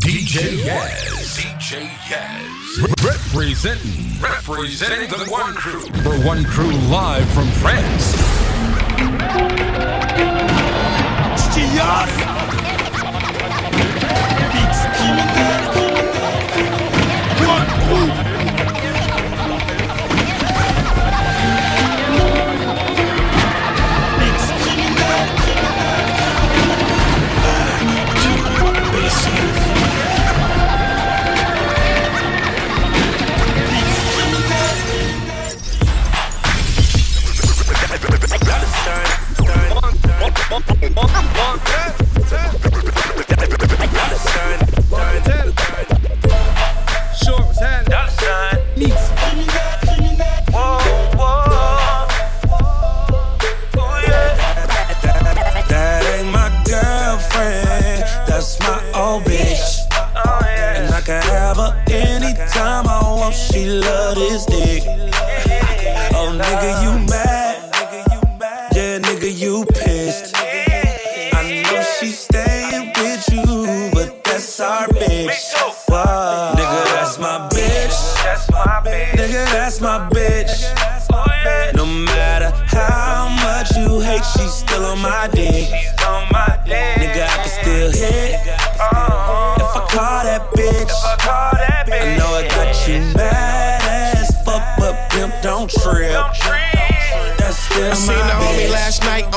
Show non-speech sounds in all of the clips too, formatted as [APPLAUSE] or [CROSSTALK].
DJ Yaz. DJ Yaz. Representing. Representing the One Crew. For One Crew live from France. Short Bom, bom, bom.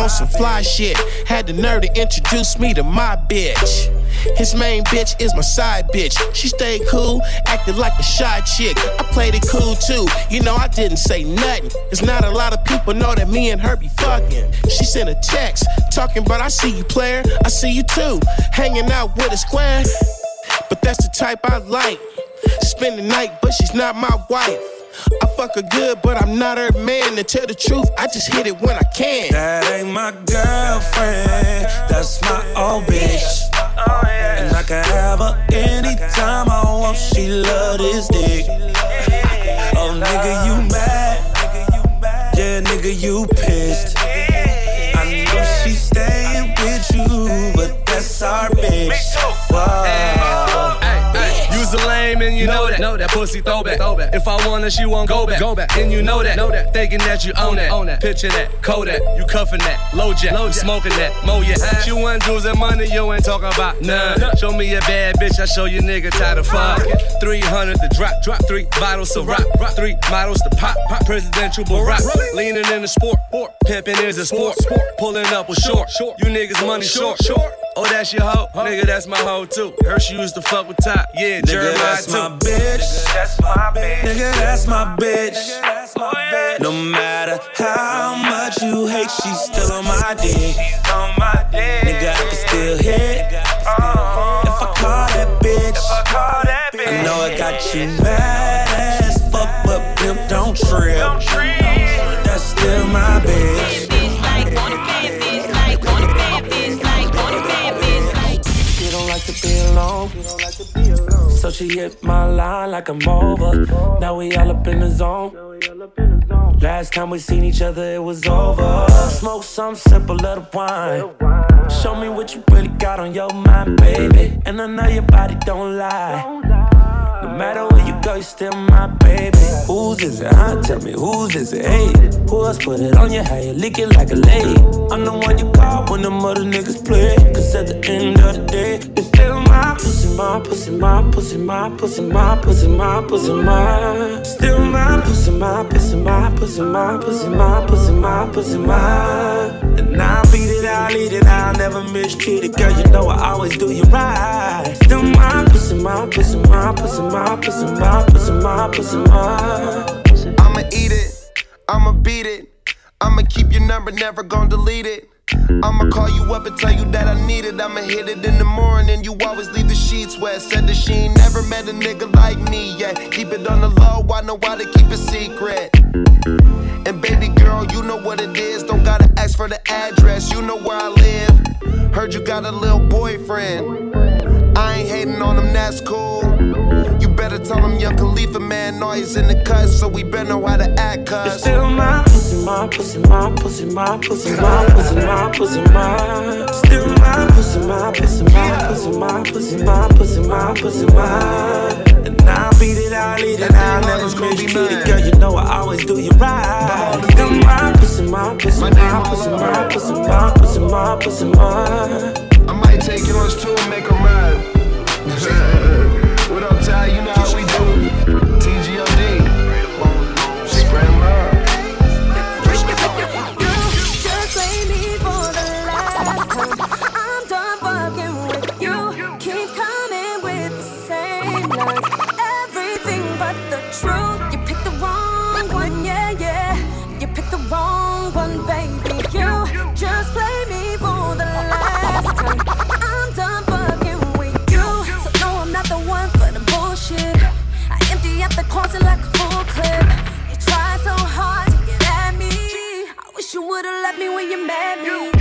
On some fly shit. Had the nerve to introduce me to my bitch. His main bitch is my side bitch. She stayed cool, acted like a shy chick. I played it cool too. You know, I didn't say nothing. There's not a lot of people know that me and her be fucking. She sent a text talking about I see you, player. I see you too. Hanging out with a square. But that's the type I like. Spend the night, but she's not my wife. I fuck her good, but I'm not her man. To tell the truth, I just hit it when I can. That ain't my girlfriend, that's my old bitch. And I can have her anytime I want, she love this dick. Oh, nigga, you mad? Yeah, nigga, you pissed. I know she's staying with you, but that's our bitch. And you know that. Know that pussy throwback. throwback. If I want her, she won't go back. Go back. And you know that. Know that. Thinking that you own that. Own that. Picture that. Kodak. You cuffing that. Low jack. Low jack. Smoking that. Mo yeah. She want jewels and money. You ain't talking about none. Show me a bad bitch. I show you nigga tired of fuck. 300 to drop. Drop. Three bottles of rock. rock. Three models to pop. Pop. Presidential Barack. Leaning in the sport. sport. Pimping is a sport. Sport. Pulling up with short. short. You niggas money short. Short. Oh, that's your hoe? Nigga, that's my hoe too. Her she used to fuck with top. Yeah, Nigga, Jeremiah too. my bitch. Nigga, that's my oh, bitch. No matter how much you hate, she's still on my dick. She's on my dick. Nigga, I can still hit. If I call that bitch, if I know I got you mad as fuck, but pimp don't trip. That's still my bitch. She don't like to be alone. So she hit my line like I'm over. Now we all up in the zone. Last time we seen each other, it was over. Smoke some simple little wine. Show me what you really got on your mind, baby. And I know your body don't lie. No matter where you go, you still my baby. Whose is it? Huh? Tell me whose is it? Hey, who else put it on you? How you like a lady? I'm the one you call when them other niggas play. Pussy, my pussy, my pussy, my pussy, my. Still my pussy, my pussy, my pussy, my pussy, my pussy, my pussy, my. And I'll beat it, I'll eat it, I'll never mistreat it. Girl, you know I always do you right. Still my pussy, my pussy, my pussy, my pussy, my pussy, my pussy, my. I'ma eat it, I'ma beat it. I'ma keep your number, never gon' delete it. I'ma call you up and tell you that I need it. I'ma hit it in the morning. You always leave the sheets wet. Said that she ain't never met a nigga like me yet. Keep it on the low, I know how to keep it secret. And baby girl, you know what it is. Don't gotta ask for the address, you know where I live. Heard you got a little boyfriend. I ain't hating on him, that's cool. Better tell him young Khalifa man, he's in the cut, so we better know how to act, It's cuz. still my pussy, my pussy, my pussy, my pussy, my pussy, my pussy, my. Still my pussy, my pussy, my pussy, my pussy, my pussy, my pussy, my. And I'll beat it, I'll eat it, I'll never miss you. Girl, you know I always do you right. Come my pussy, my pussy, my pussy, my pussy, my pussy, my pussy, my. I might take yours too and make them ride. Ty? You know we you me.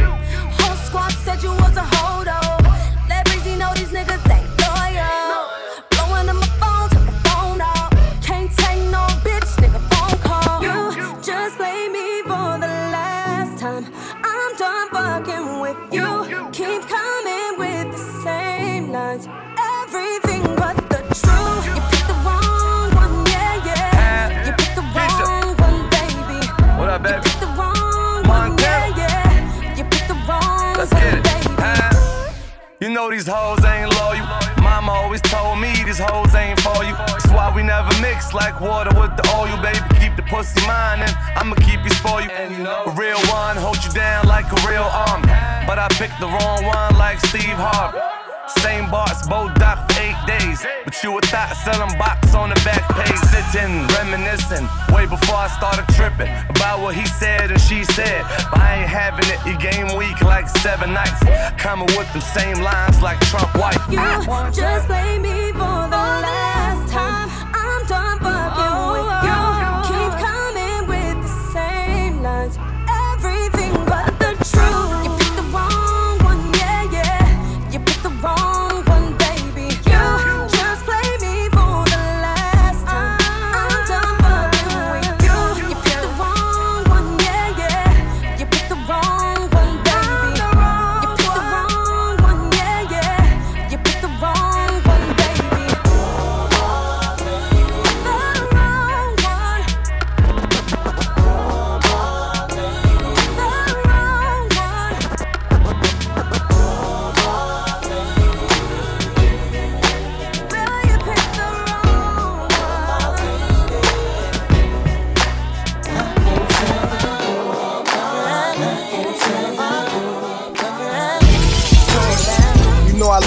We mix like water with the oil, baby. Keep the pussy mine and I'ma keep you spoiled. A real one hold you down like a real army. But I picked the wrong one like Steve Harvey. Same bars, both doc for eight days. But you a thought selling box on the back page. Sitting, reminiscing. Way before I started tripping about what he said and she said. But I ain't having it. You game week like seven nights. Coming with them same lines like Trump wife. You just play me for the last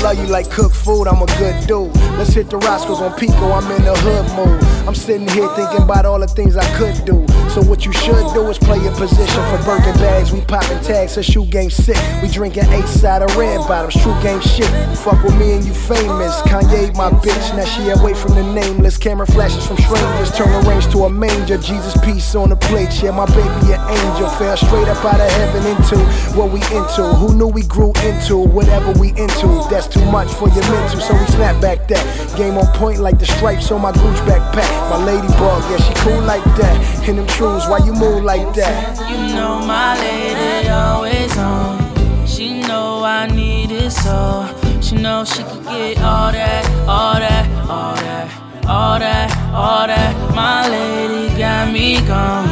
love you like cooked food, I'm a good dude. Let's hit the Roscoe's on Pico, I'm in the hood mood. I'm sitting here thinking about all the things I could do. So what you should do is play your position for Birkin bags. We popping tags, her shoe game sick. We drinking eight side of red bottoms, true game shit. Fuck with me and you famous. Kanye my bitch, now she away from the nameless. Camera flashes from strangers, turn the range to a manger. Jesus peace on the plate, yeah, my baby an angel. Fell straight up out of heaven into what we into. Who knew we grew into whatever we into? That's too much for your mental, so we snap back that. Game on point like the stripes on my Gucci backpack. My lady ladybug, yeah, she cool like that. In them trues, why you move like that? You know my lady always on. She know I need it so. She know she could get all that, all that, all that, all that, all that. My lady got me gone.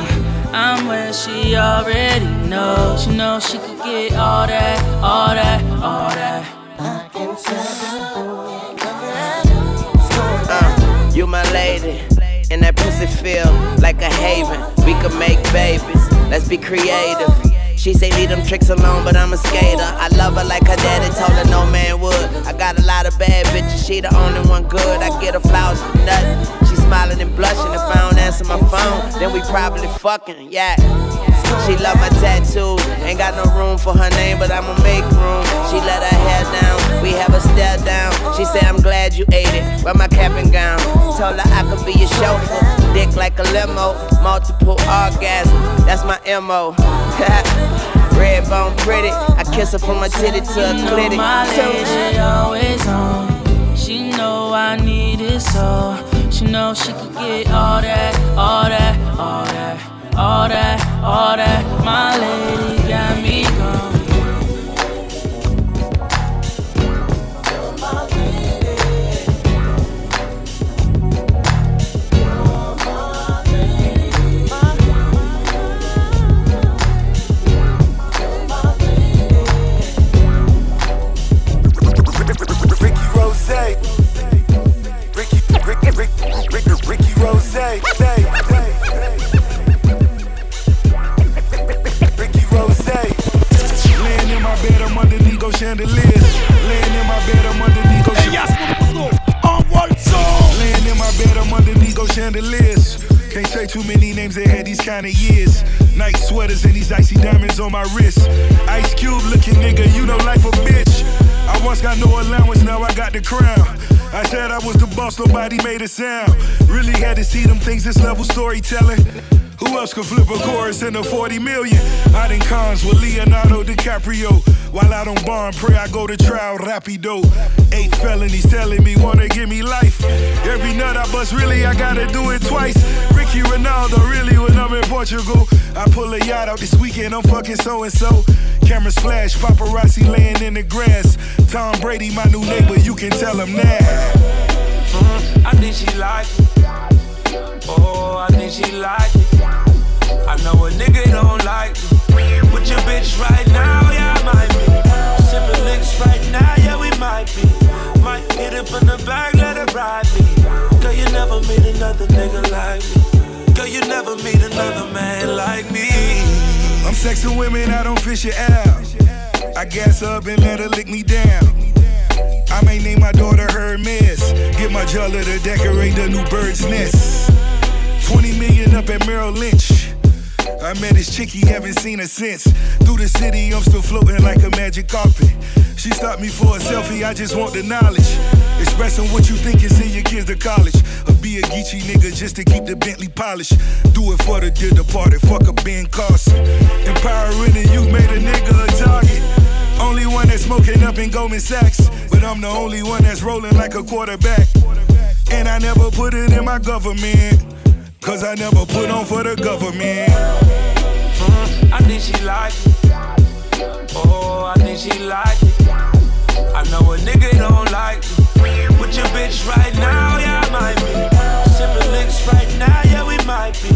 I'm where she already knows. She know she could get all that, all that, all that. I can Uh, you my lady, and that pussy feel like a haven. We could make babies, let's be creative. She say leave them tricks alone, but I'm a skater. I love her like her daddy told her no man would. I got a lot of bad bitches, she the only one good. I get her flowers for nothing. She smiling and blushing if I don't answer my phone, then we probably fucking, yeah. She love my tattoos, ain't got no room for her name, but I'ma make room. She let her hair down, we have a stare down. She said, I'm glad you ate it, wear my cap and gown. Told her I could be your chauffeur, dick like a limo, multiple orgasms, that's my MO. [LAUGHS] Red bone pretty, I kiss her from her titty to her clitty. my lady always on. She know I need it so. She know she could get all that, all that, all that, all that, all that. A 40 million? I done cons with Leonardo DiCaprio. While I don't bond, pray I go to trial rapido. Eight felonies telling me wanna give me life. Every nut I bust, really, I gotta do it twice. Ricky Ronaldo, really, when I'm in Portugal. I pull a yacht out this weekend, I'm fucking so and so. Cameras flash, paparazzi laying in the grass. Tom Brady, my new neighbor, you can tell him that. Mm, I think she like it. Oh, I think she like it. Know a nigga don't like me. With your bitch right now, yeah, I might be. Sipping licks right now, yeah, we might be. Might hit it from the back, let it ride me. Girl, you never meet another nigga like me. Girl, you never meet another man like me. I'm sexing women, I don't fish it out. I gas up and let her lick me down. I may name my daughter Hermes. Get my jeweler to decorate the new bird's nest. 20 million up at Merrill Lynch. Met this chick, he haven't seen her since. Through the city, I'm still floating like a magic carpet. She stopped me for a selfie, I just want the knowledge. Expressing what you think and send your kids to college. Or be a Geechee nigga just to keep the Bentley polished. Do it for the dear departed, fuck a Ben Carson. Empowering the youth made a nigga a target. Only one that's smoking up in Goldman Sachs. But I'm the only one that's rolling like a quarterback. And I never put it in my government. Cause I never put on for the government. Think she like it. Oh, I think she like it. I know a nigga don't like me. With your bitch right now, yeah, I might be. Sipping licks right now, yeah, we might be.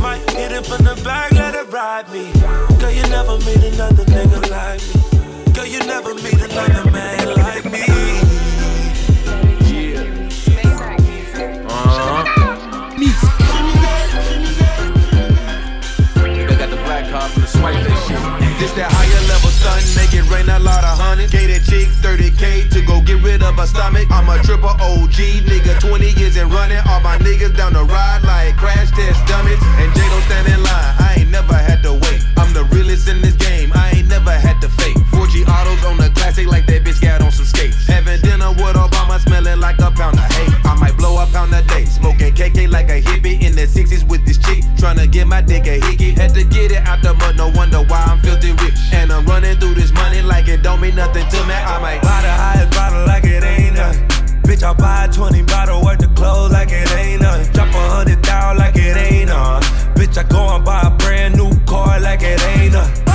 Might hit it from the back, let it ride me. Girl, you never meet another nigga like me. Girl, you never meet another man like me. That higher level stun, make it rain a lot of honey. That chick 30k to go get rid of her stomach. I'm a triple OG nigga, 20 years and running. All my niggas down the ride like crash test dummies. And J don't stand in line, I ain't never had to wait. I'm the realest in this game, I ain't never had to fake. 4G autos on the classic like that bitch got on some skates. Having dinner with Obama, smelling like a pound pound a day, smoking KK like a hippie in the 60s with this chick. Trying to get my dick a hickey. Had to get it out the mud, no wonder why I'm filthy rich. And I'm running through this money like it don't mean nothing to me. I might buy the highest bottle like it ain't nothing. Bitch, I buy a 20 bottle worth of clothes like it ain't nothing. Drop a hundred down like it ain't nothing. Bitch, I go and buy a brand new car like it ain't nothing.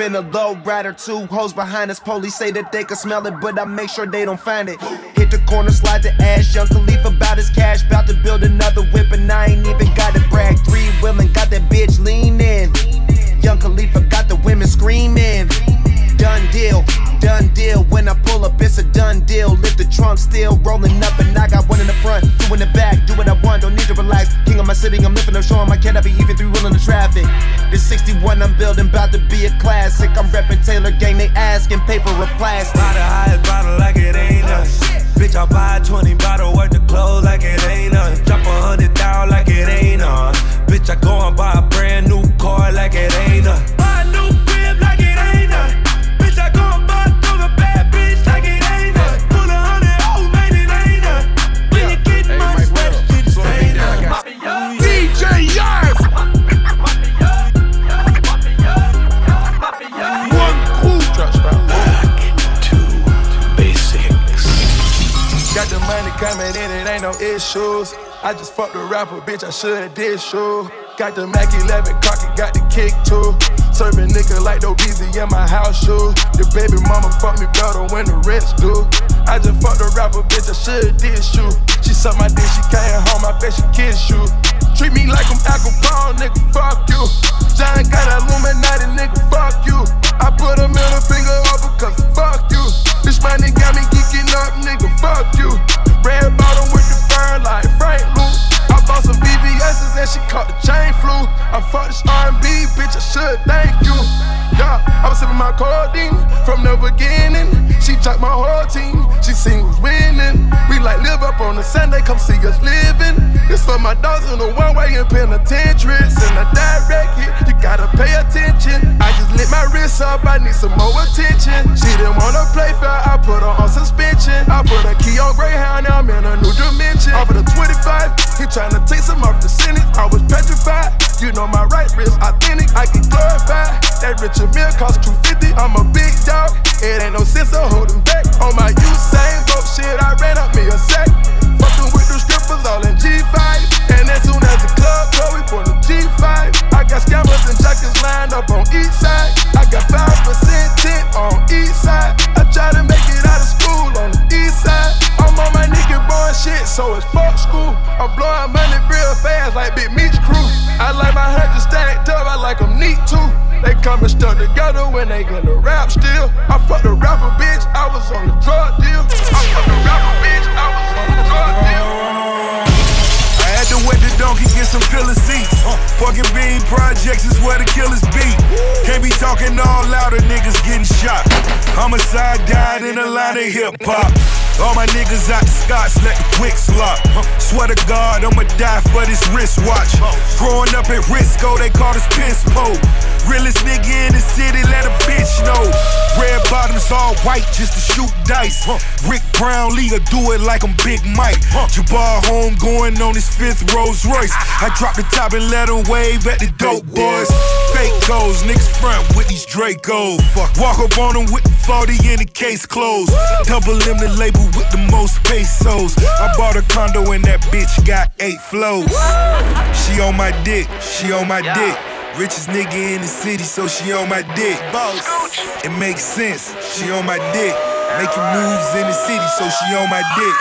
In a low rider, two hoes behind us. Police say that they can smell it, but I make sure they don't find it. Hit the corner, slide the ass. Young Khalif about his cash, about to build another whip, and I ain't even got to brag. Three willing, got that bitch leaning. Young Khalifa got the women screaming. Done deal, done deal. When I pull up, it's a done deal. Lift the trunk, still rolling up, and I got one in the front, two in the back. Do what I want, don't need to relax. King of my city, I'm lifting up, showing my be even through willing the traffic. This 61 I'm building, about to be a classic. I'm repping Taylor Gang, they asking paper or plastic. Buy the highest bottle like it ain't oh, nothing. Bitch, I buy a 20 bottle worth of clothes like it ain't nothing. Drop a hundred down like it ain't nothing. Bitch, I go and buy a brand new car like it ain't nothing. Coming in, it ain't no issues. I just fucked a rapper, bitch, I should've did shoe. Got the Mac 11 cocky, got the kick too. Serving nigga like no busy in my house shoe. The baby mama fuck me better when the rest do. I just fucked a rapper, bitch, I should diss you. She sucked my dick, she came home, I bet she kiss you. Treat me like I'm Al Capone, nigga, fuck you. John got Illuminati, nigga, fuck you. I put a middle finger up because fuck you. This money got me geeking up, nigga, fuck you. Red bottom with the fur like Frank Luke. I bought some BBS's and she caught the chain flu. I fucked this R&B, bitch, I should thank you. Yeah, I was sipping my codeine from the beginning. She took my whole team, she seen who's winning. We like live up on a Sunday, come see us living. This for my dogs in the one way in penitentiary. Send a direct hit, you gotta pay attention. I just lit my wrist up, I need some more attention. She didn't wanna play fair, I put her on suspension. I put a key on Greyhound, now I'm in a new dimension. Off of the 25, he tryna take some off the sentence. I was petrified, you know my right wrist authentic, I get glorified. That Richard Mille cost 250, I'm a big dog. It ain't no sense of holding back. On my Usain Bolt shit, I ran up me a sack. Fucking with the strippers all in G5. And as soon as the club go, we pull the G5. I got scammers and jackets lined up on each side. I got 5% tint on each side. I try to make it out of school on the east side. I'm on my nigga boy shit, so it's fuck school. I'm blowing money real fast like Big Meech crew. I like my hundred stacked up, I like them neat too. They coming stuck together when they gonna rap still. I fucked a rapper, bitch, I was on the drug deal. I fucked a rapper, bitch, I was on the drug deal. Had to wet the donkey, get some pillar seats. Uh, fucking bean projects is where the killers be. Can't be talking all louder, niggas getting shot. Homicide died in a line of hip hop. All my niggas out the Scots, let the quicks lock. Swear to God, I'ma die for this wristwatch. Growing up at Risco, they called us piss po. Realest nigga in the city, let a bitch know. Red bottoms all white just to shoot dice. Rick Brownlee will do it like I'm Big Mike. Jabbar home going on his fifth Rolls Royce. I drop the top and let him wave at the dope boys. Fake goals, niggas front with these Dracos. Walk up on them with the 40 in the case closed. Double M the label with the most pesos. I bought a condo and that bitch got eight flows. She on my dick, she on my dick. Richest nigga in the city, so she on my dick. Boss, It makes sense, she on my dick. Making moves in the city, so she on my dick.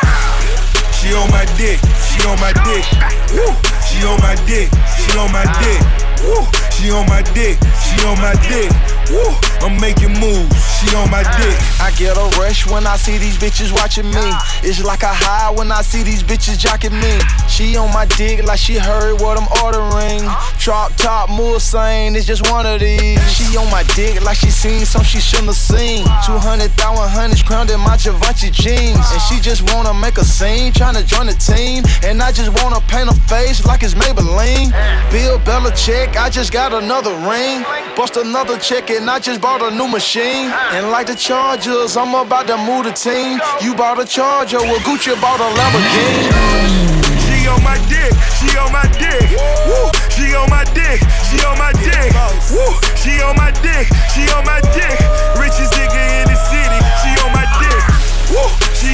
She on my dick, she on my dick. Woo. She on my dick, she on my dick. Woo. She on my dick, she on my dick. Woo. I'm making moves, she on my dick. I get a rush when I see these bitches watching me. It's like a high when I see these bitches jocking me. She on my dick like she heard what I'm ordering. Drop top Mulsanne, it's just one of these. She on my dick like she seen some she shouldn't have seen. 200,000 hundreds crowned in my Givenchy jeans. And she just wanna make a scene, tryna join the team. And I just wanna paint her face like it's Maybelline. Bill Belichick, I just got another ring. Bust another check and I just bought a new machine. And like the Chargers, I'm about to move the team. You bought a Charger, well Gucci bought a Lamborghini. She on my dick, she on my dick. Woo. She on my dick, she on my dick. Woo. She on my dick, she on my dick. Richest nigga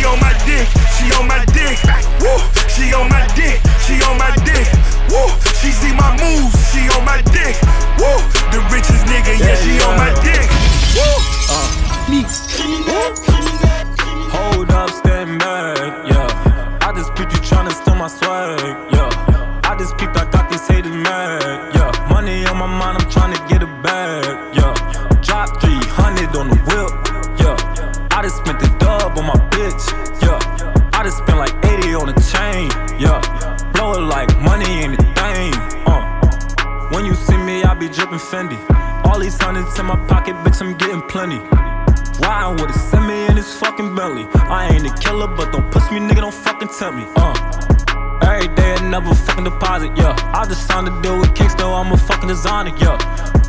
on my dick, she on my dick. Woo. She on my dick, she on my dick. Woo. She see my moves, she on my dick. Woo. The richest nigga, yeah, she on my dick. Woo. Uh. Hold up, stand back, yeah. I just peeped you tryna steal my swag, yeah. I just peeped, I got these haters mad, yeah. Money on my mind, I'm tryna get Dripping Fendi. All these hundreds in my pocket, bitch, I'm getting plenty. Riding with a semi in his fucking belly. I ain't a killer, but don't push me, nigga, don't fucking tell me. Uh. Every day another fucking deposit, yeah. I just signed a deal with Kicks, though I'm a fucking designer, yeah.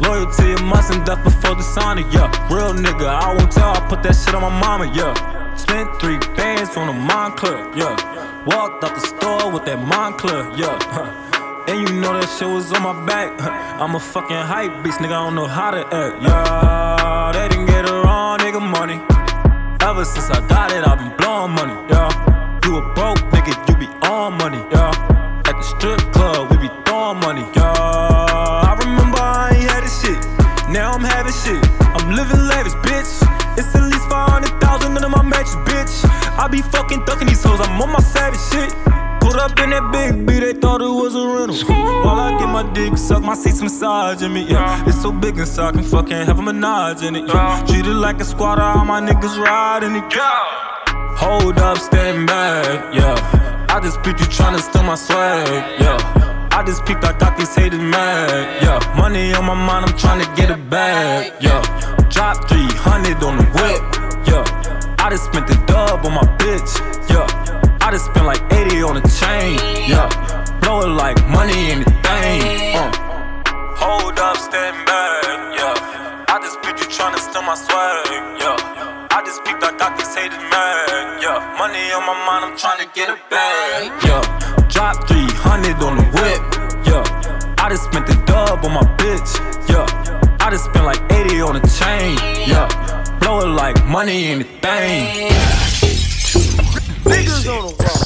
Loyalty a must and death before dishonor, yeah. Real nigga, I won't tell, I put that shit on my mama, yeah. Spent three bands on a Moncler, yeah. Walked out the store with that Moncler, yeah. [LAUGHS] And you know that shit was on my back. [LAUGHS] I'm a fucking hype beast, nigga. I don't know how to act. Yeah, they didn't get it wrong, nigga. Money. Ever since I got it, I've been blowing money. Yeah, you a broke nigga, you be on money. Yeah, at the strip club, we be throwing money. Yeah, I remember I ain't had this shit. Now I'm having shit. I'm living lavish, bitch. It's at least 500,000 under my mattress, bitch. I be fucking ducking these hoes, I'm on my savage shit. Up in that big B, they thought it was a rental. While I get my dick sucked, my seats massaging me. Yeah, it's so big inside, I can fucking have a menage in it. Yeah. Treat it like a squatter, all my niggas riding it. Yeah. Hold up, stand back, yeah. I just peeped you tryna steal my swag, yeah. I just peeped, I got these haters mad, yeah. Money on my mind, I'm tryna get it back, yeah. Drop 300 on the whip, yeah. I just spent the dub on my bitch, yeah. I just spent like 80 on a chain, yeah. Blow it like money in the thing, uh. Hold up, stand back, yeah. I just peeped you tryna steal my swag, yeah. I just peeped, I got these haters mad, yeah. Money on my mind, I'm tryna get it back, yeah. Drop 300 on the whip, yeah. I just spent the dub on my bitch, yeah. I just spent like 80 on a chain, yeah. Blow it like money in the thing. Niggas on the wall.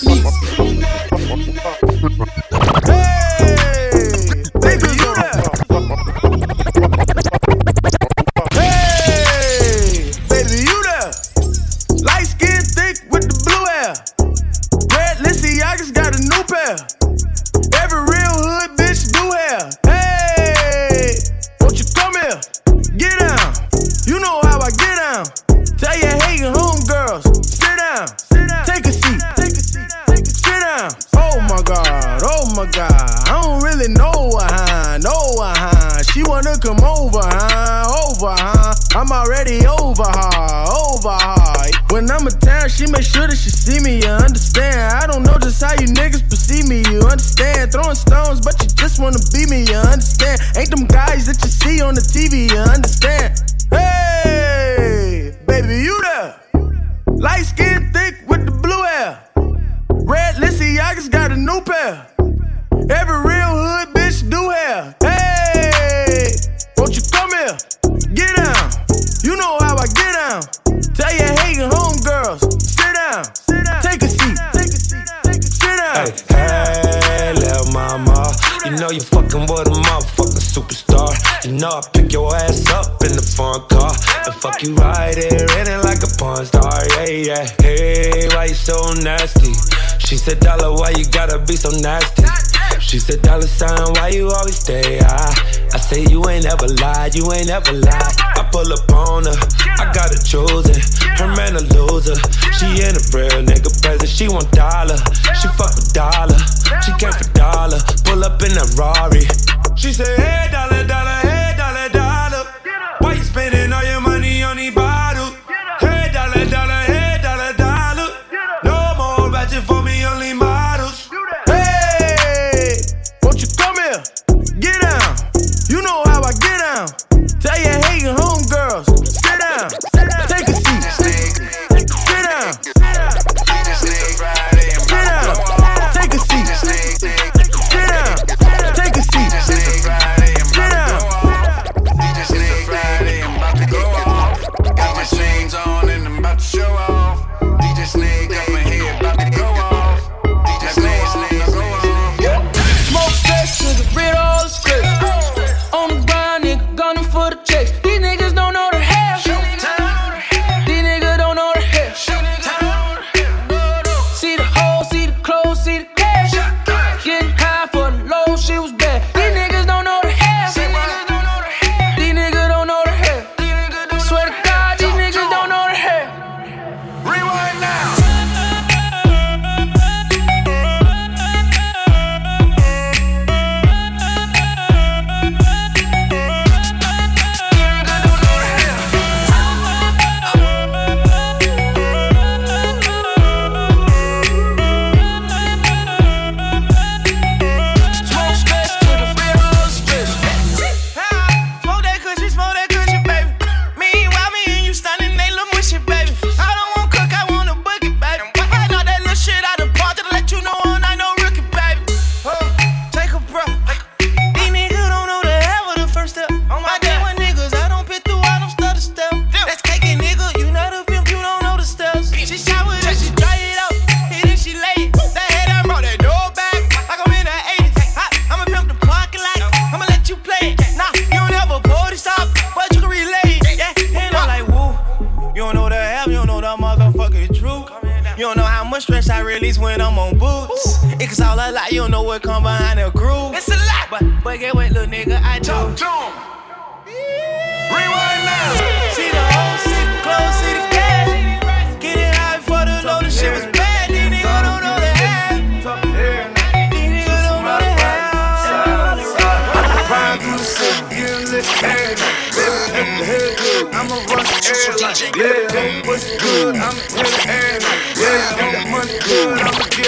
Hey, niggas you there? I don't really know her, huh? Know her, huh? She wanna come over, huh? Over, huh? I'm already over her. Over her. When I'm in town, she make sure that she see me. You understand? I don't know just how you niggas perceive me. You understand? Throwing stones, but you just wanna be me. You understand? Ain't them guys that you see on the TV. You understand? Hey, baby, you there? Light skin thick with the blue hair. Red Balenciaga's got a new pair. Every real hood bitch do hair. Hey, won't you come here? Get down. You know how I get down. Tell your hating homegirls, sit down. Take a seat. Sit down. Hey, little mama, you know you fucking with a motherfucking superstar. You know I pick your ass up in the front car and fuck you right here in it like a porn star. Yeah, yeah. Hey, why you so nasty? She said, Dollar, why you gotta be so nasty? She said, Dollar sign, why you always stay high? I say, You ain't ever lied, you ain't ever lied. I pull up on her, I got her chosen. Her man a loser. She ain't a real nigga present, she want dollar. She fuck with dollar, she came for dollar. Pull up in a Rari. She said, Hey, dollar, dollar, hey,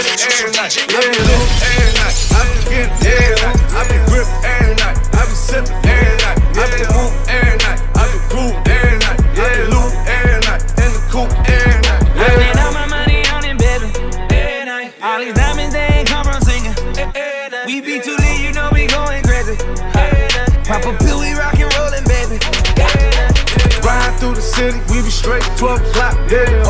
Every night. Yeah, lit every night. I be getting every night. I be gripped every night. I be sipping every night. I be whoop every night. I be groove every night. I be loot every night. In the coop every night. I spend all my money on it, baby. Every night. All these diamonds, they ain't come from singing. We be too lit, you know we going crazy. Pop a pill, we rockin' rollin', baby. Ride through the city, we be straight 12 o'clock. Yeah,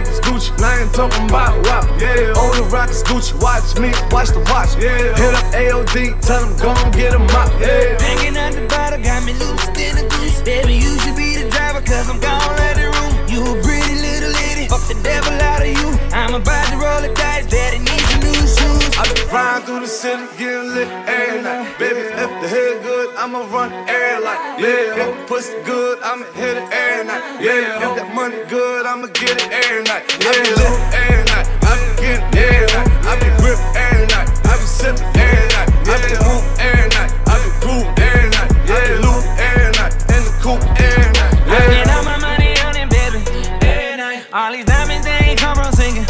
niggas Gucci, I ain't talking about WAP. Yeah, all the rockets Gucci, watch me, watch the watch. Yeah, hit up AOD, tell them go and get 'em out. Yeah, Hanging out the bottle, got me loose in the goose. Baby, you should be the driver, cause I'm gone at the room. You a pretty little lady, fuck the devil out of you. I'm about to roll the dice, daddy needs some new shoes. I be riding through the city, getting lit every night. Baby, if the head good, I'ma run air like yeah. If the pussy good, I'ma hit it every night. Yeah, if that money good, I'ma get it every night. I be lit every night. I be getting every night. I be gripped every night. I be sipping every night. I be whoop every night. I be groove every night. I be loot every night. In the coop every night. I Yeah. spend all my money on it, baby. Every night. All these diamonds, they ain't come from singing.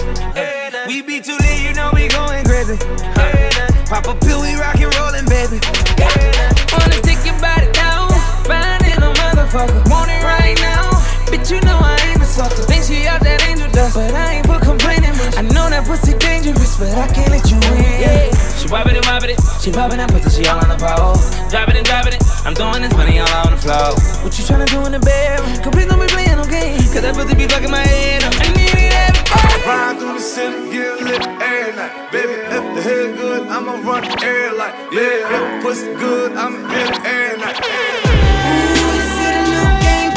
We be too lit, you know we going crazy. Pop a pill, we rockin' wobbin' it, wobbin' it, she poppin' that pussy, she all on the pole. Driving it, driving it, I'm throwing this money all on the floor. What you tryna do in the bed? Cause please don't be playing no games. Cause that pussy be fucking my head up. I need it every Ride through the city, get lit every night. Baby, if the head good, I'ma run the air like yeah. If the pussy good, I'ma hit it every night.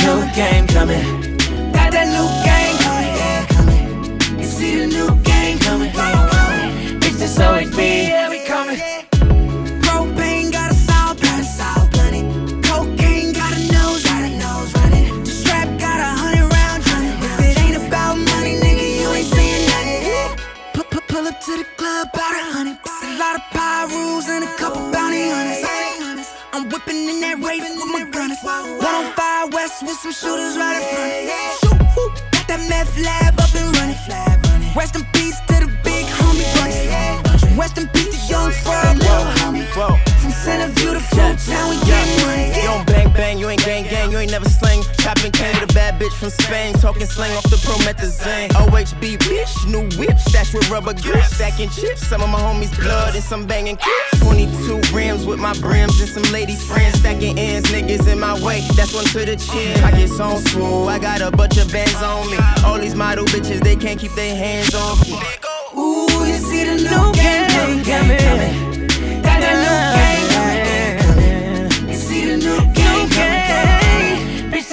New game coming. Got that new game coming. You see the new game coming. Bitch, this OHB, yeah, 105 with some shooters right in front. of me. Got that meth lab up and running. Rest in peace to the big homie bunch. Rest in peace to young frog, little homie. From Centerview to Fruit Town, we getting money. You don't bang bang, you ain't gang gang, you ain't never slang. Chopping a bad bitch from Spain, talking slang off the promethazine. OHB bitch, new whip, stashed with rubber grips, stacking chips. Some of my homies blood and some banging clips. 22 rims with my brims and some ladies friends, stacking ends, niggas in my way. That's one to the chin. I get so swole, I got a bunch of bands on me. All these model bitches, they can't keep their hands off me. Ooh, you see the new game that new game coming.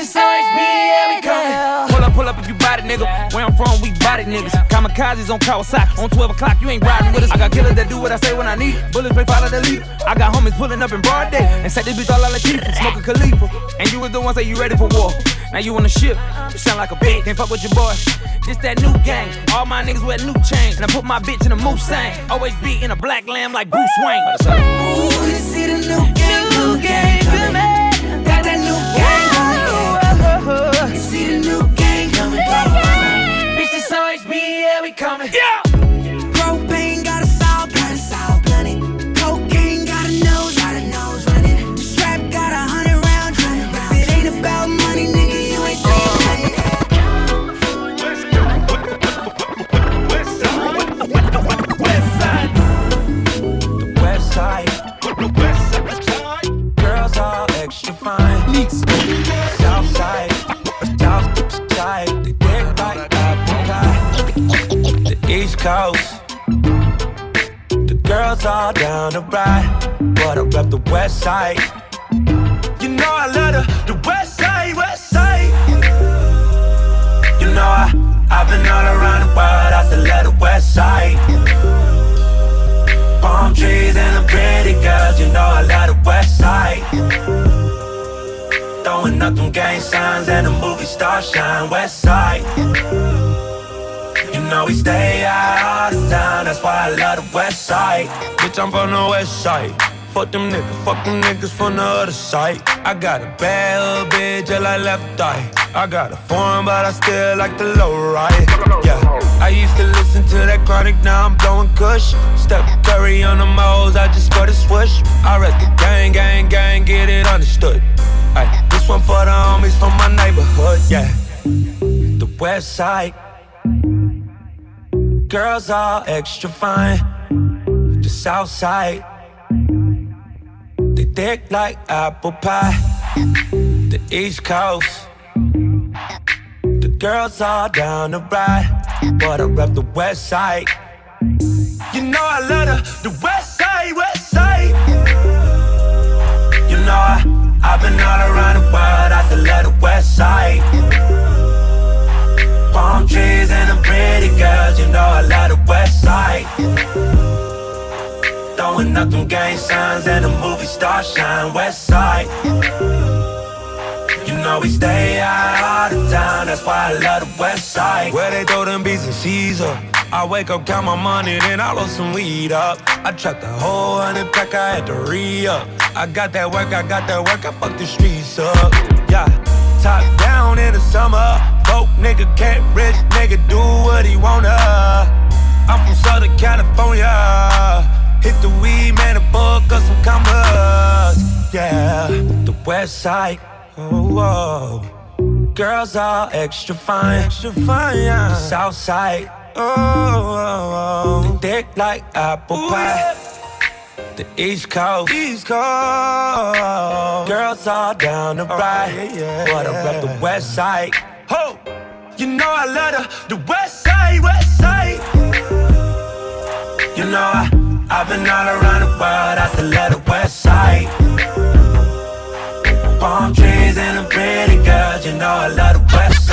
This OHB, yeah, we coming. Pull up, pull up if you body, nigga. Where I'm from, we body niggas. Kamikazes on Kawasaki. On 12 o'clock, you ain't riding with us. I got killers that do what I say when I need. Bullets may follow the lead. I got homies pulling up in broad day. And say this bitch all out like Keith, smoking Khalifa. And you was the one say you ready for war. Now you on the ship. You sound like a bitch, can't fuck with your boy. This that new gang. All my niggas wear new chains. And I put my bitch in a Mulsanne. Always be in a black lamb like Bruce Wayne. Ooh, you see the new game new game coming. Got yeah, we coming. Yeah! Side. You know I love the, the west side, west side. You know I I've been all around the world, I still love the west side. Palm trees and the pretty girls, you know I love the west side. Throwing up them gang signs and the movie star shine, west side. You know we stay out all the time, that's why I love the west side. Bitch, I'm from the west side. Fuck them niggas, fuck them niggas from the other side. I got a bad bitch, just like left eye. I got a foreign, but I still like the low ride. Yeah, I used to listen to that chronic, now I'm blowing kush. Steph Curry on the moles, I just got a swoosh. I read the gang, gang, gang, get it understood. Ay, this one for the homies from my neighborhood, yeah. The west side. Girls are extra fine. The south side. They thick like apple pie. The east coast. The girls all down the ride. But I rep the west side. You know I love the, the west side, west side. You know I, I've been all around the world. I still love the west side. Palm trees and the pretty girls, you know I love the west side. Throwing up them gang signs and the movie star shine, west side. You know we stay out the time, that's why I love the west side. Where they throw them beats and up. I wake up, count my money, then I roll some weed up. I trapped the whole hundred pack, I had to re up. I got that work, I got that work, I fuck the streets up. Yeah, top down in the summer. Broke nigga can't rich nigga do what he wanna. I'm from Southern California. Hit the weed, man, and fuck us some commas. Yeah, the west side. Oh, whoa. Girls are extra fine. Extra fine, yeah. The south side. Oh, oh, oh. They thick like apple pie. The East Coast. East Coast. Girls all down the ride. Yeah, yeah, but I rep the west side. Ho! You know I love the, the west side, west side. You know I, I've been all around the world, I still love the west side. Palm trees and the pretty girls, you know I love the west side.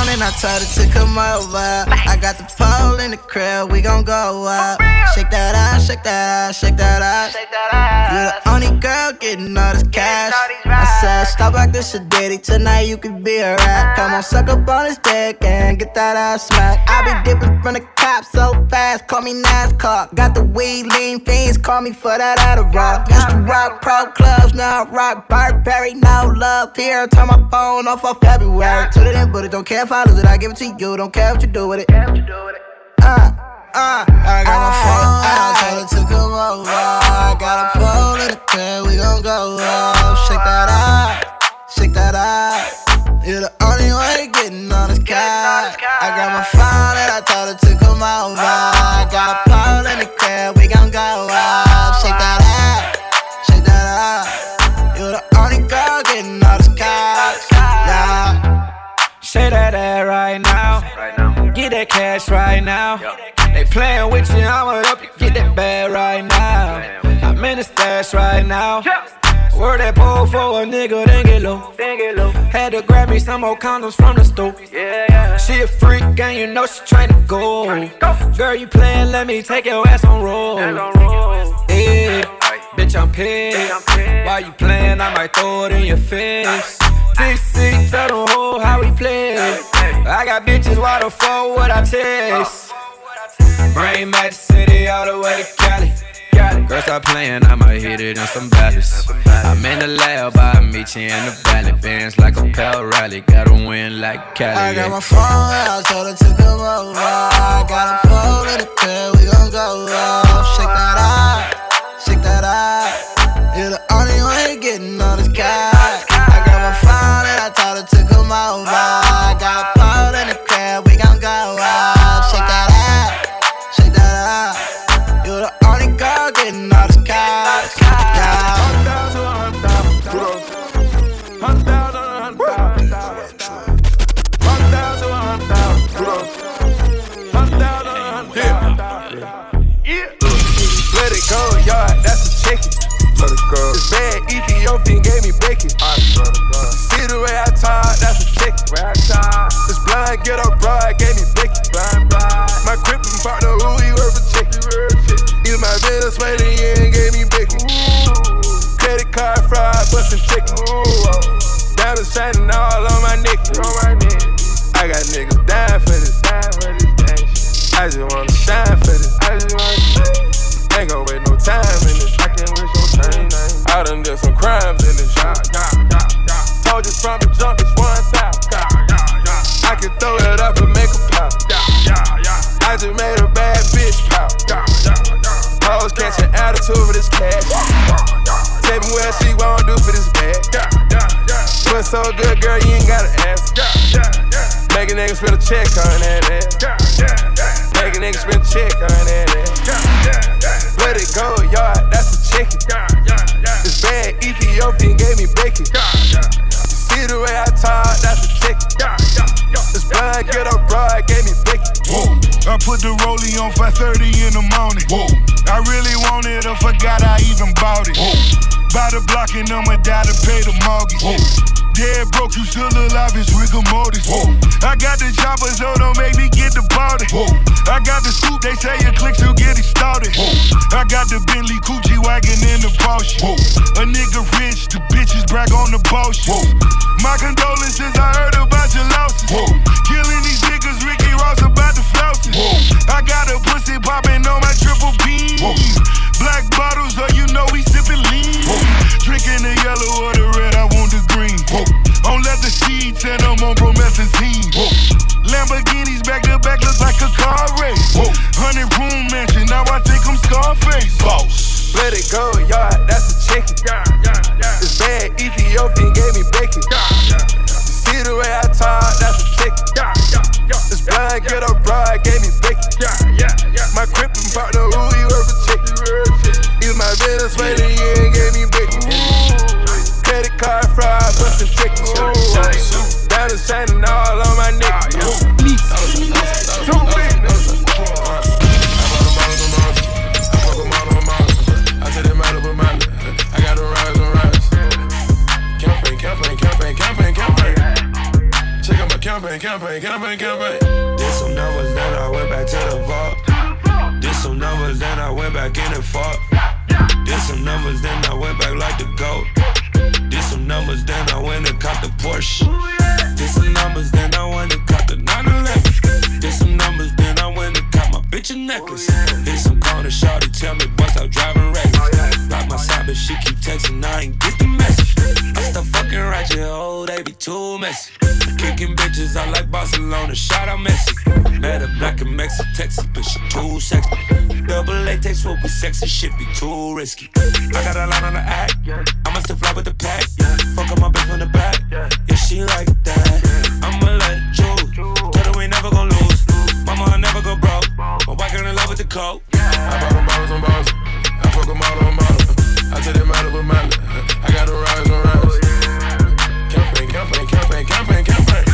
Phone and I told her to come over. I got the pole in the crib, we gon' go up. Shake that ass, shake that ass, shake that ass. You the only girl getting all this cash. I said, stop like this shit ditty. Tonight you could be a rap. Come on, suck up on his dick and get that ass smacked. I be dipping from the cops so fast, call me NASCAR. Got the weed, lean fiends, call me for that Adderall. Used to rock pro clubs, now I rock Burberry. No love here, turn my phone off for February. It in, but it don't care lose it. I give it to you, don't care what you do with it. Uh. Uh, I got my phone, I told her to come over. I got a pole in the crib, we gon' go up. Shake that out, shake that out. You're the only one getting on this couch. I got my phone and I told her to come over. Get that cash right now. They playing with you, I'ma help you get that bag right now. I'm in the stash right now. Word that pole for a nigga, then get low. Had to grab me some more condoms from the store. She a freak, and you know she tryna go. Girl, you playing, let me take your ass on roll. Yeah, bitch, I'm pissed. Why you playing? I might throw it in your face. TC, tell the whole how we play. I got bitches, why the fuck would I taste? Brain to city all the way to Cali. Girl, stop playing, I might hit it in some baddies. I'm in the lab, I meet you in the valley. Bands like a pal rally, gotta win like Cali. I got my phone, I told her to come over. I got a pole in the crib, we gon' go up. Shake that out, shake that out. Swear to God. This bad Ethiopian gave me bacon. I swear to See the way I talk, that's a I. This blind ghetto broad gave me bacon. My crippin' partner, who he worth a chicken. Even my Venezuelan gave me bacon. Credit card fraud, bustin' chicken. Diamonds shining all on my neck. On my neck. I got niggas dying for this. Dying for this I just wanna shine for this. I just wanna shine. Ain't gon' wait check on that ass. Make a nigga spend check on that ass. Let it go, yard, that's a chicken. This bad Ethiopian gave me bacon. See the way I talk, that's a chicken. This blind ghetto broad gave me bacon. Whoa. I put the rollie on 5:30 in the morning. Whoa. I really want it, I forgot I even bought it. Whoa. By the block and I'ma die to pay the mortgage. Whoa. Dead broke, you still alive, it's rigor mortis. Whoa. I got the chopper, so don't make me get the party. Whoa. I got the scoop, they say your clicks will get it started. Whoa. I got the Bentley Coochie wagon in the Porsche. Whoa. A nigga rich, the bitches brag on the bullshit. My condolences, I heard about your losses. Whoa. Killing these niggas, I got a pussy popping on my triple beam. Whoa. Black bottles, so you know we sipping lean. Whoa. Drinking the yellow or the red, I want the green. Whoa. On leather seats and I'm on promethazine. Whoa. Lamborghinis back to back look like a car race. Whoa. Hundred room mansion, now I think I'm Scarface. Boss. Let it go, yard, that's a chicken. This bad Ethiopian gave me bacon. See the way I talk, that's a chicken. This blind ghetto broad gave me bacon. My crippin' partner, who he worth a chicken. He's my Venezuelan, yeah, gave me bacon. Credit card fraud, bustin' chicken. Diamonds shining all on my neck. Too big. Campaign, campaign, campaign, campaign. Did some numbers, then I went back to the vault. Did some numbers, then I went back in and fought. Did some numbers, then I went back like the goat. Did some numbers, then I went and caught the Porsche. Did some numbers, then I went and caught the 911. Did some numbers, then I went and caught my bitch a necklace. Shawty, tell me, boy, stop driving reckless. Oh, Block my side, but she keep texting, I ain't get the message. I stop fucking ratchet, oh, they be too messy. Kicking bitches I like Barcelona, shout out Messi. Met a black in Mexico, Texas, but she too sexy. Double latex will be sexy, shit be too risky. I got a line on the act, I must have fly with the pack. Fuck up my bitch on the back, yeah, she like that. I'ma let it choose, tell her we never gon' lose. Mama, I never go broke, my wife in love with the coke. I bought them bottles on bottles. I fuck them all on model. I tell them matter but matter. I got to rise and rise. Campaign, campaign, campaign, campaign, campaign.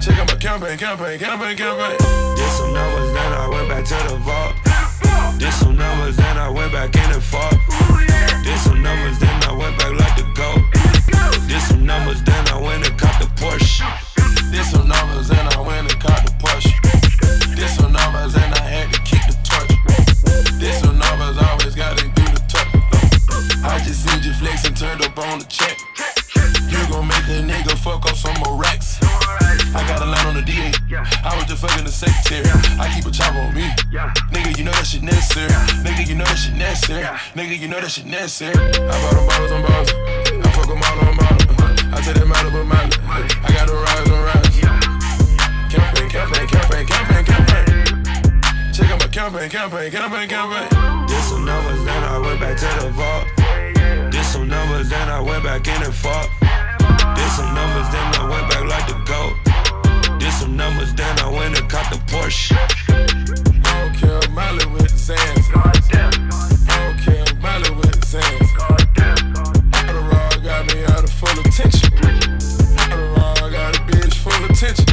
Check out my campaign, campaign, campaign, campaign. Did some numbers, then I went back to the vault. Did some numbers, then I went back in and fought. Did some numbers, then I went back like the goat. Did some numbers, then I went and caught the Porsche. Did some numbers and I went and caught the push. On the check. You gon' make a nigga fuck up some more racks. I got a line on the DA. I was just fucking the secretary. I keep a chopper on me. Nigga, you know that shit necessary. Nigga, you know that shit necessary. Nigga, you know that shit necessary. I bought them bottles on bottles. I fuck them all on bottles. I tell them matter but matter. I got to rise and rise. Campaign, campaign, campaign, campaign, campaign. Check out my campaign, campaign, campaign, campaign. Did some numbers, then I went back to the vault. Some numbers, then I went back in and fought. Did some numbers, then I went back like the goat. Did some numbers, then I went and caught the Porsche. I don't care, Miley with the sands. I don't care, Miley with the sands. Adderall got me out of full attention. Adderall got a bitch full attention.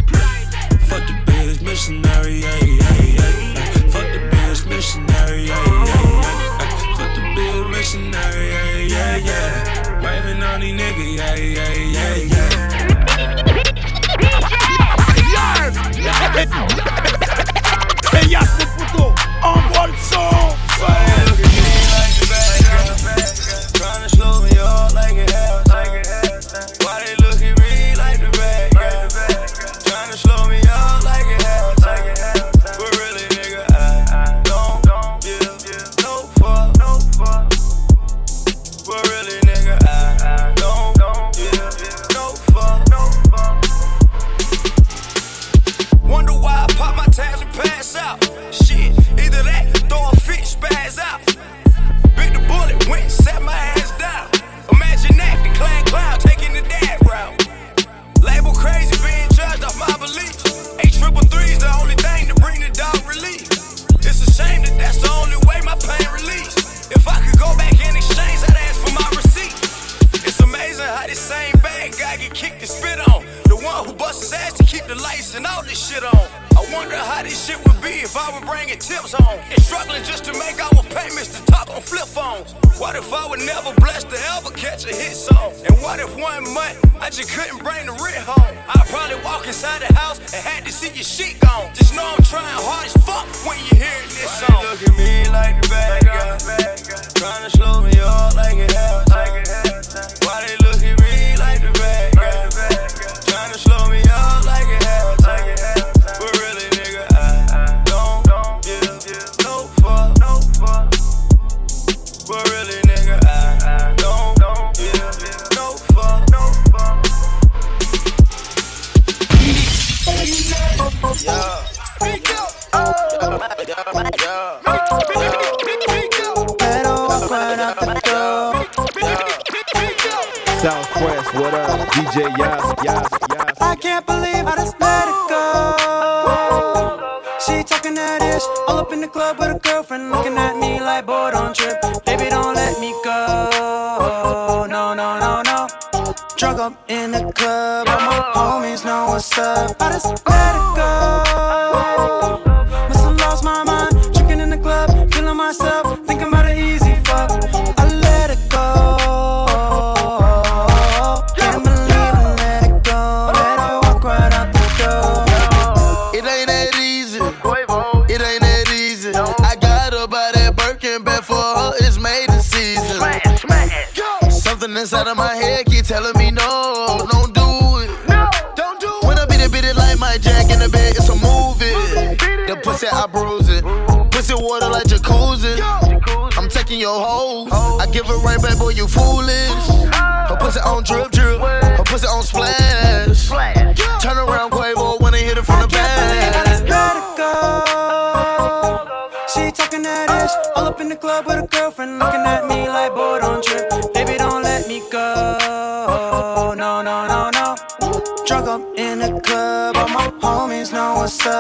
Fuck the bitch missionary, yeah, yeah, action, yeah, yeah, yeah, yeah. Waving on these niggas, yeah, yeah, yeah, yeah. Yes! Yes! Yes! Yes! Yes! Yes! Yes! Yes!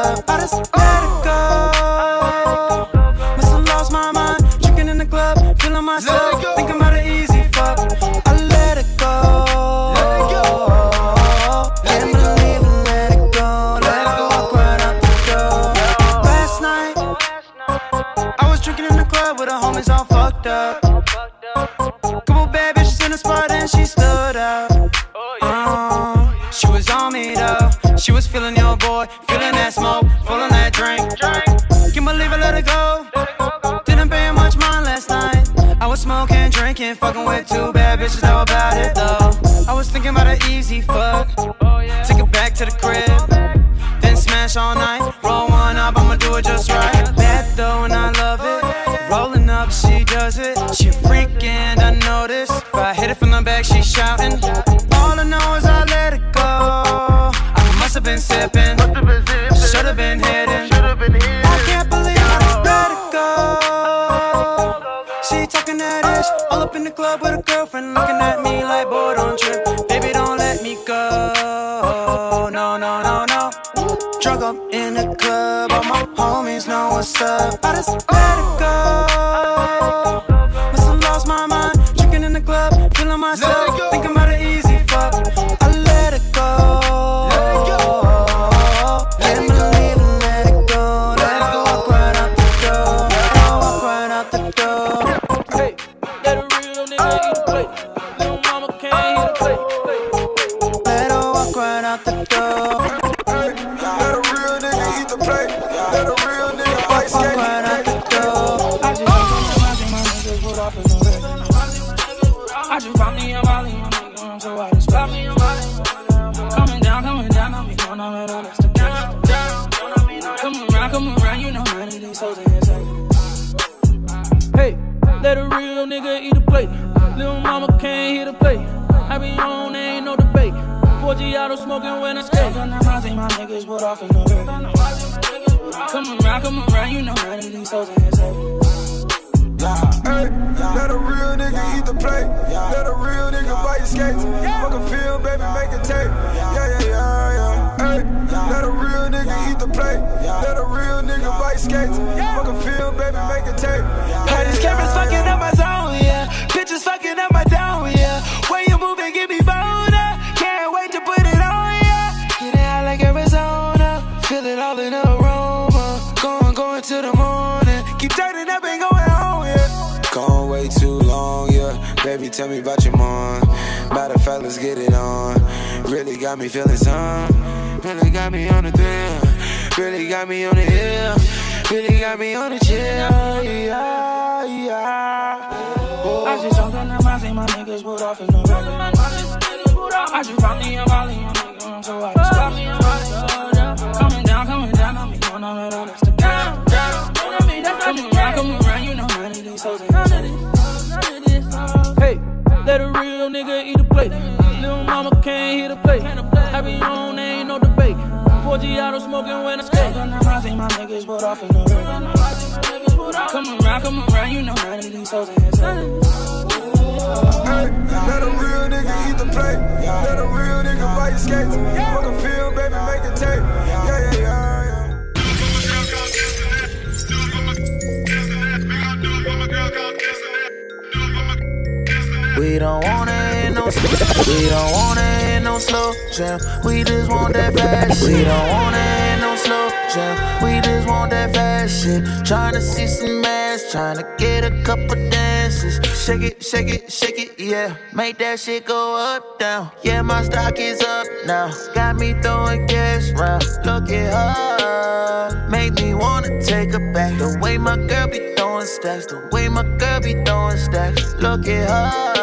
I just let go. thinking about an easy fuck. Take it back to the crib. Then smash all night. Roll one up, I'ma do it just right. Bad though, and I love it. Rolling up, she does it. She freaking unnoticed. If I hit it from the back, she shout. Fuck the bitch missionary, yeah, Hey, let a real nigga eat a plate. Little mama can't hit a plate. I be on, ain't no debate. 4G auto smoking when I skate. On the house, my niggas put off in the hood. Come around, come around, you know how these hoes in his. Hey, let a real nigga eat the plate. Let a real nigga buy your skates. Fuck a film, baby, make a tape. Yeah, yeah, yeah, yeah. Hey, let a real nigga eat the plate. Let a real nigga buy your skates. Fuck a film, baby, make a tape. Hey, these cameras fucking up my zone, yeah. Pictures fucking up my down, yeah. When you move and get me bolder. Can't wait to put it on, yeah. Get it out like Arizona. Feel it all in the aroma. Going, going to the morning. Keep turning up and going home, yeah. Gone way too long, yeah. Baby, tell me about your mom. Matter of fact, let's get it on. Really got me feeling some. Really got me on the thrill. Really got me on the hill. Really got me on the chill. Yeah, yeah. I just jumped on the mountain, my niggas put off in the river. I just found me a volley, a nigga, so I just stopped me a volley. Coming down, coming down on me, going on it on Instagram. Come around, come around, you know none of these hoes ain't Hey, let a real nigga eat a plate. Little mama can't hit a plate. I be on, ain't no debate. 4G auto smoking when I skate. On the mountain, my niggas put off in the river. Come around, come around, you know none of these hoes ain't Hey, let a real nigga eat the plate. Let a real nigga buy your skates. Fuck a film, baby, make a tape. Yeah, yeah, yeah, yeah. We don't wanna hear We don't wanna hear no slow jam. We just want that fast shit. We don't wanna hear no slow jam. We just want that fast shit. Tryna see some ass, tryna get a couple dances. Shake it, shake it, shake it, yeah. Make that shit go up, down. Yeah, my stock is up now. Got me throwing cash round. Look at her. Make me wanna take her back. The way my girl be throwing stacks. The way my girl be throwing stacks. Look at her.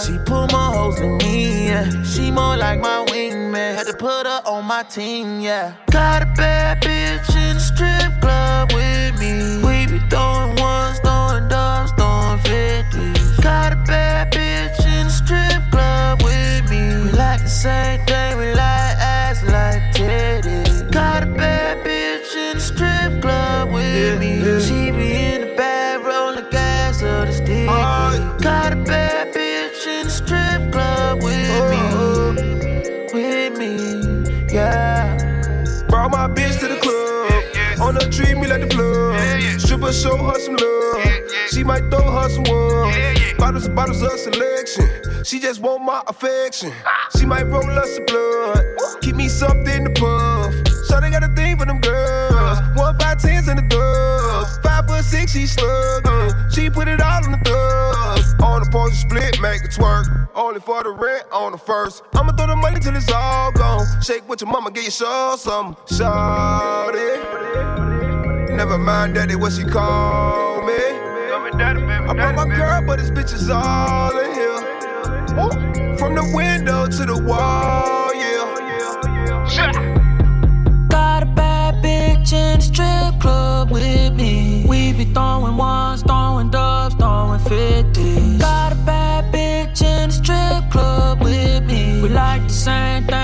She pull my hoes to me, yeah. She more like my wingman. Had to put her on my team, yeah. Got a bad bitch in the strip club with me. We be throwing ones, throwing dubs, throwing fifties. Got a bad bitch in the strip club with me. We like the same thing, Stripper show her some love. She might throw her some ones. Bottles and bottles of selection. She just want my affection. She might roll us some blood. Keep me something to puff. So they got a thing for them girls. One five tens in the dub. Five foot six, she slugging. She put it all on the thug. On the pose split, make it twerk. Only for the rent on the first. I'ma throw the money till it's all gone. Shake with your mama, get your show some. Shawty. Never mind daddy what she call me. I brought my girl, but this bitch is all in here. From the window to the wall, yeah. Got a bad bitch in the strip club with me. We be throwing ones, throwing dubs, throwing fifties. Got a bad bitch in the strip club with me. We like the same thing,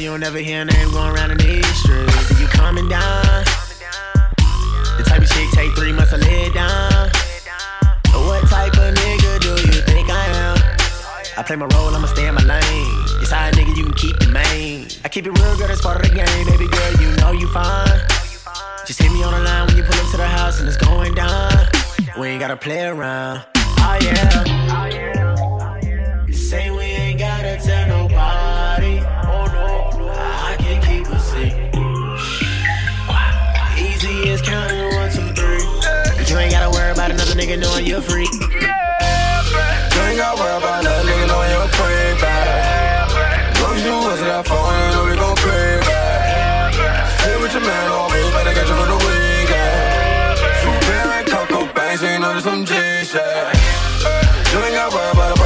you don't never hear a name going around in these streets. You coming down? The type of chick take three months to lay down. What type of nigga do you think I am? I play my role, I'ma stay in my lane. It's how a nigga you can keep the main. I keep it real, girl, that's part of the game. Baby girl, you know you fine. Just hit me on the line when you pull up to the house and it's going down. We ain't gotta play around. Oh yeah. Oh, you secret. Easy as counting one, two, three. But you ain't nigga knowing you're free. You ain't got worry about another nigga knowing you're free, back. Long as you wasn't that phone, you know we gon' pray back. Stay with your man always, better get you for the weekend. Fruit beer and cocoa bangs, so you know there's some G shit. You ain't got worry about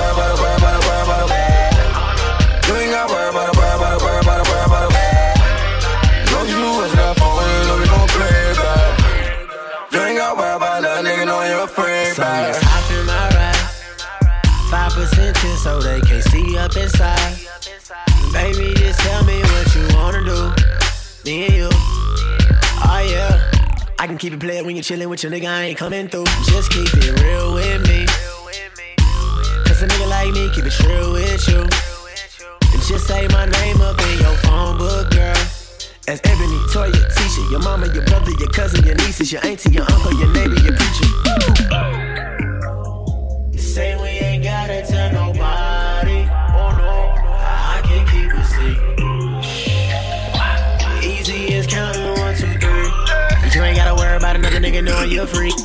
so they can't see up inside. Baby, just tell me what you wanna do. Me and you. Oh yeah. I can keep it playing when you're chilling with your nigga. I ain't coming through. Just keep it real with me. Cause a nigga like me keep it true with you. And just say my name up in your phone book, girl. As Ebony, Toya, Tisha, your mama, your brother, your cousin, your nieces, your auntie, your uncle, your neighbor, your preacher. Nigga knowing you're free. Ain't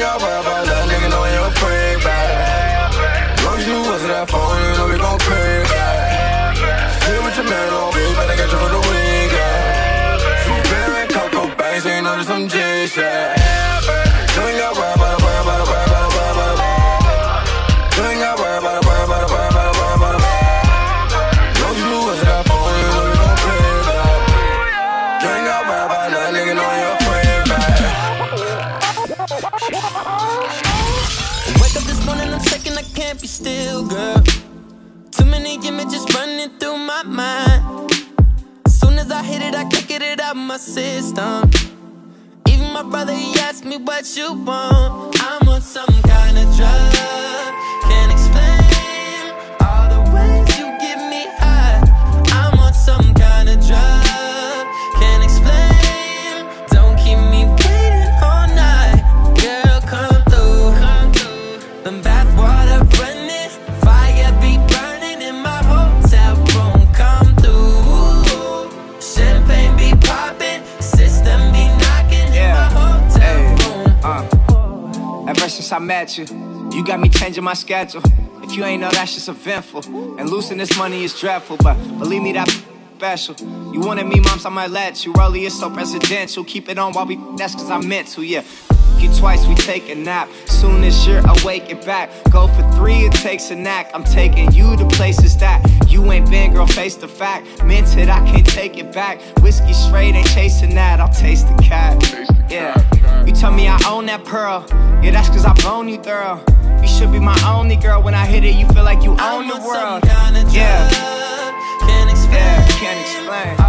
got worry that nigga knowing you're free, back. Long as you wasn't that phone, you know we gon' pray back. Stay with your man always, better get you for the weekend. Fruit beer and cocoa you know there's some G it out my system. Even my brother, he asked me what you want. I'm on some kind of drug. Since I met you, you got me changing my schedule. If you ain't know that shit's eventful, and losing this money is dreadful, but believe me, that special. You wanted me, moms, I might let you. Early is so presidential. Keep it on while we, that's cause I meant to, yeah. You twice, we take a nap. Soon as you're awake and back. Go for three, it takes a knack. I'm taking you to places that you ain't been, girl, face the fact. Meant it, I can't take it back. Whiskey straight, ain't chasing that. I'll taste the cat. Yeah. You tell me I own that pearl. Yeah, that's cause I blown you thorough. You should be my only girl. When I hit it, you feel like you own the world. Yeah. Can't explain. Yeah, can't explain.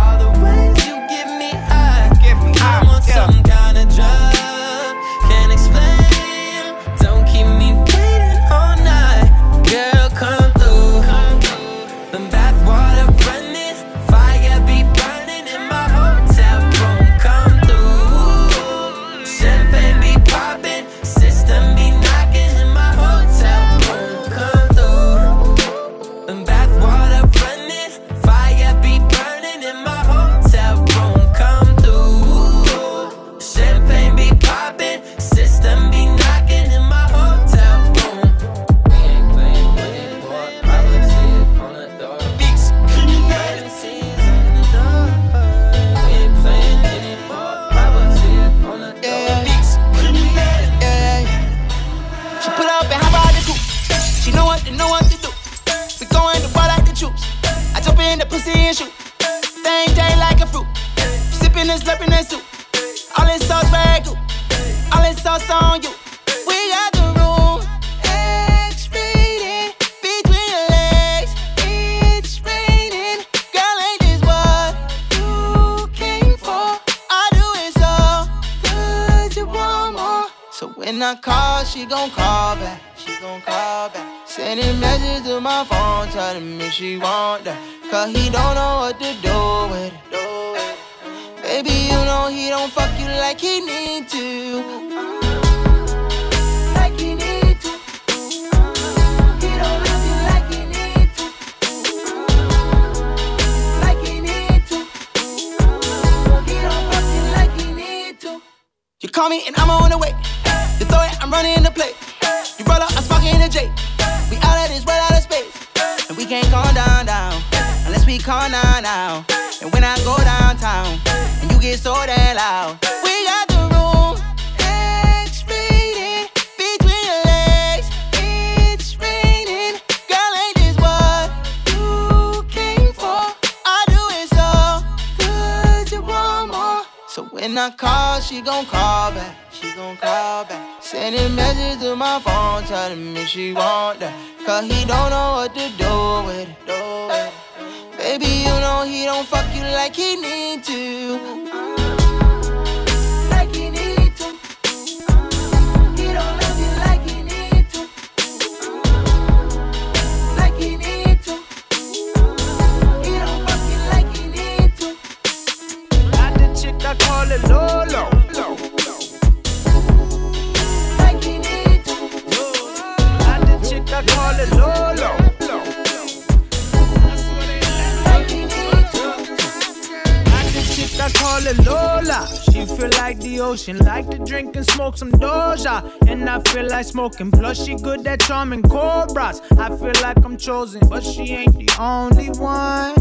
She gon' call back. She gon' call back. Sending messages to my phone, telling me she want that. Cause he don't know what to do with it. Baby, you know he don't fuck you like he need to. Uh-huh. Like he need to. Uh-huh. He don't love you like he need to. Uh-huh. Like he need to. He don't fuck you like he need to. You call me and I'm on the way. Running the play. You roll up, I'm sparking the J. We out of this world, out of space. And we can't calm down, down. Unless we calm down, now. And when I go downtown, and you get so damn loud. We got the room, X-rated, between your legs. It's raining. Girl, ain't this what you came for? I do it so good, you want more. So when I call, she gon' call back. She gon' call back. Sending messages to my phone, telling me she want that. Cause he don't know what to do with it. Baby, you know he Do it. Baby, you know he need to Like he need to He don't fuck you like he need to. Like I it Lola. She feel like the ocean, like to drink and smoke some Doja. And I feel like smoking, plus she good at charming cobras. I feel like I'm chosen, but she ain't the only one.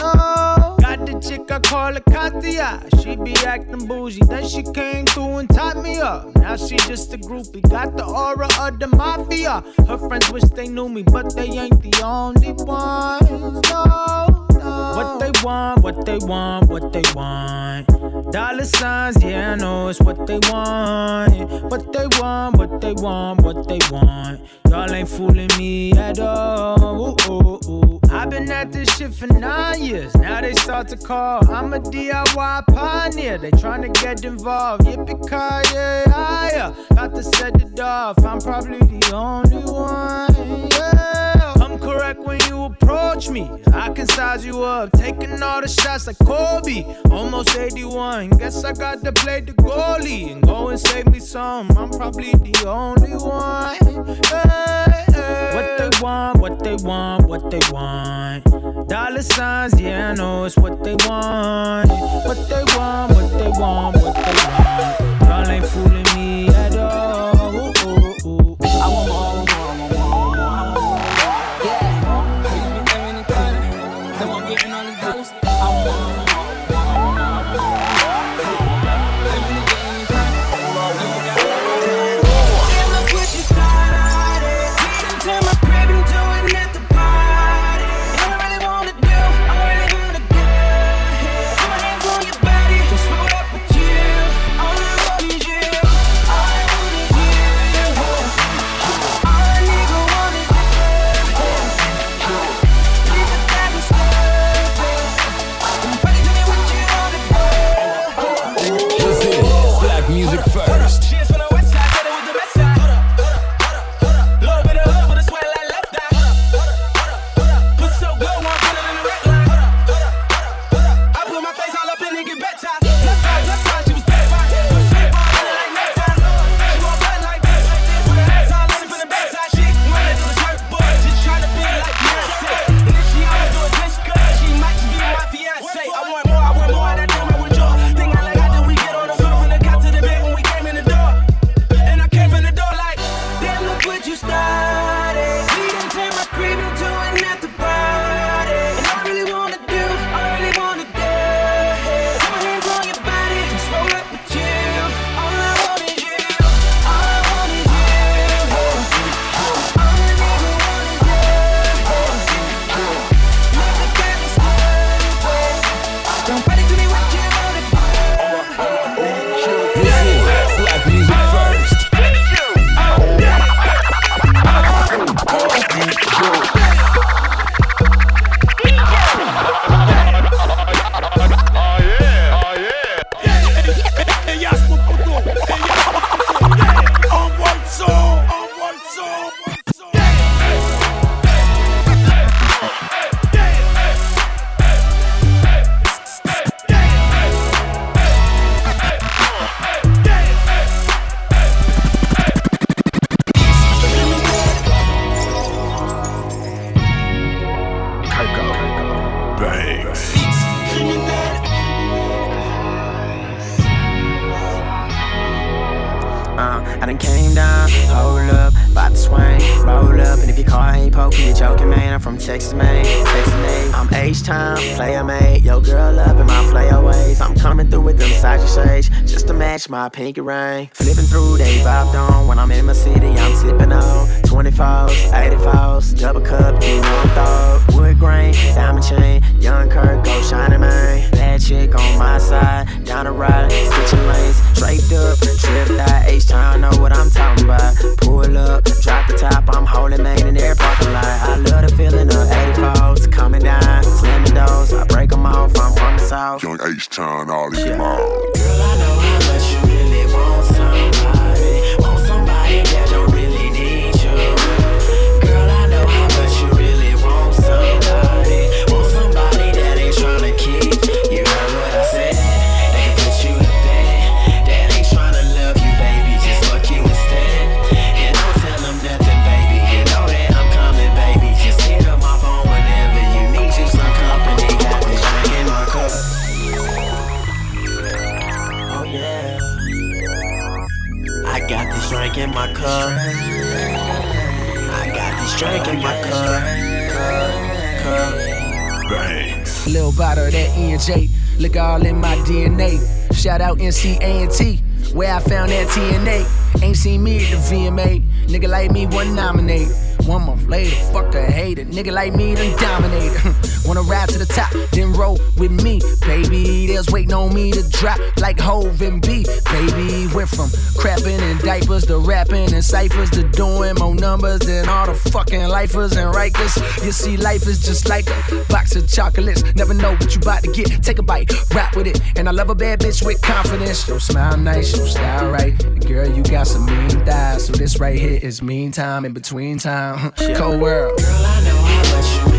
No. Got the chick I call her Katia. She be acting bougie, then she came through and tied me up. Now she just a groupie, got the aura of the mafia. Her friends wish they knew me, but they ain't the only ones. No. What they want, what they want, what they want. Dollar signs, yeah, I know it's what they want. What they want, what they want, what they want. Y'all ain't fooling me at all. Ooh, ooh, ooh. I've been at this shit for nine years. Now they start to call. I'm a DIY pioneer. They tryna get involved. Yippee-ki-yay, yeah. Got to set it off. I'm probably the only one. Yeah. I'm when you approach me. I can size you up, taking all the shots like Kobe. Almost 81. Guess I got to play the goalie and go and save me some. I'm probably the only one. Hey, hey. What they want, what they want, what they want. Dollar signs, yeah, I know it's what they want. What they want, what they want, what they want. Y'all ain't fooling my pinky ring. Nigga like me then dominate. [LAUGHS] Wanna ride to the top, then roll with me. Baby, there's waiting on me to drop like Hove and B. Baby, went from crapping in diapers to rapping and ciphers to doing more numbers than all the fucking lifers and rikers. You see, life is just like a box of chocolates. Never know what you about to get. Take a bite, rap with it. And I love a bad bitch with confidence. Yo, smile nice, yo, style right. Girl, you got some mean thighs. So this right here is meantime in between time. [LAUGHS] Cold world. Girl, let you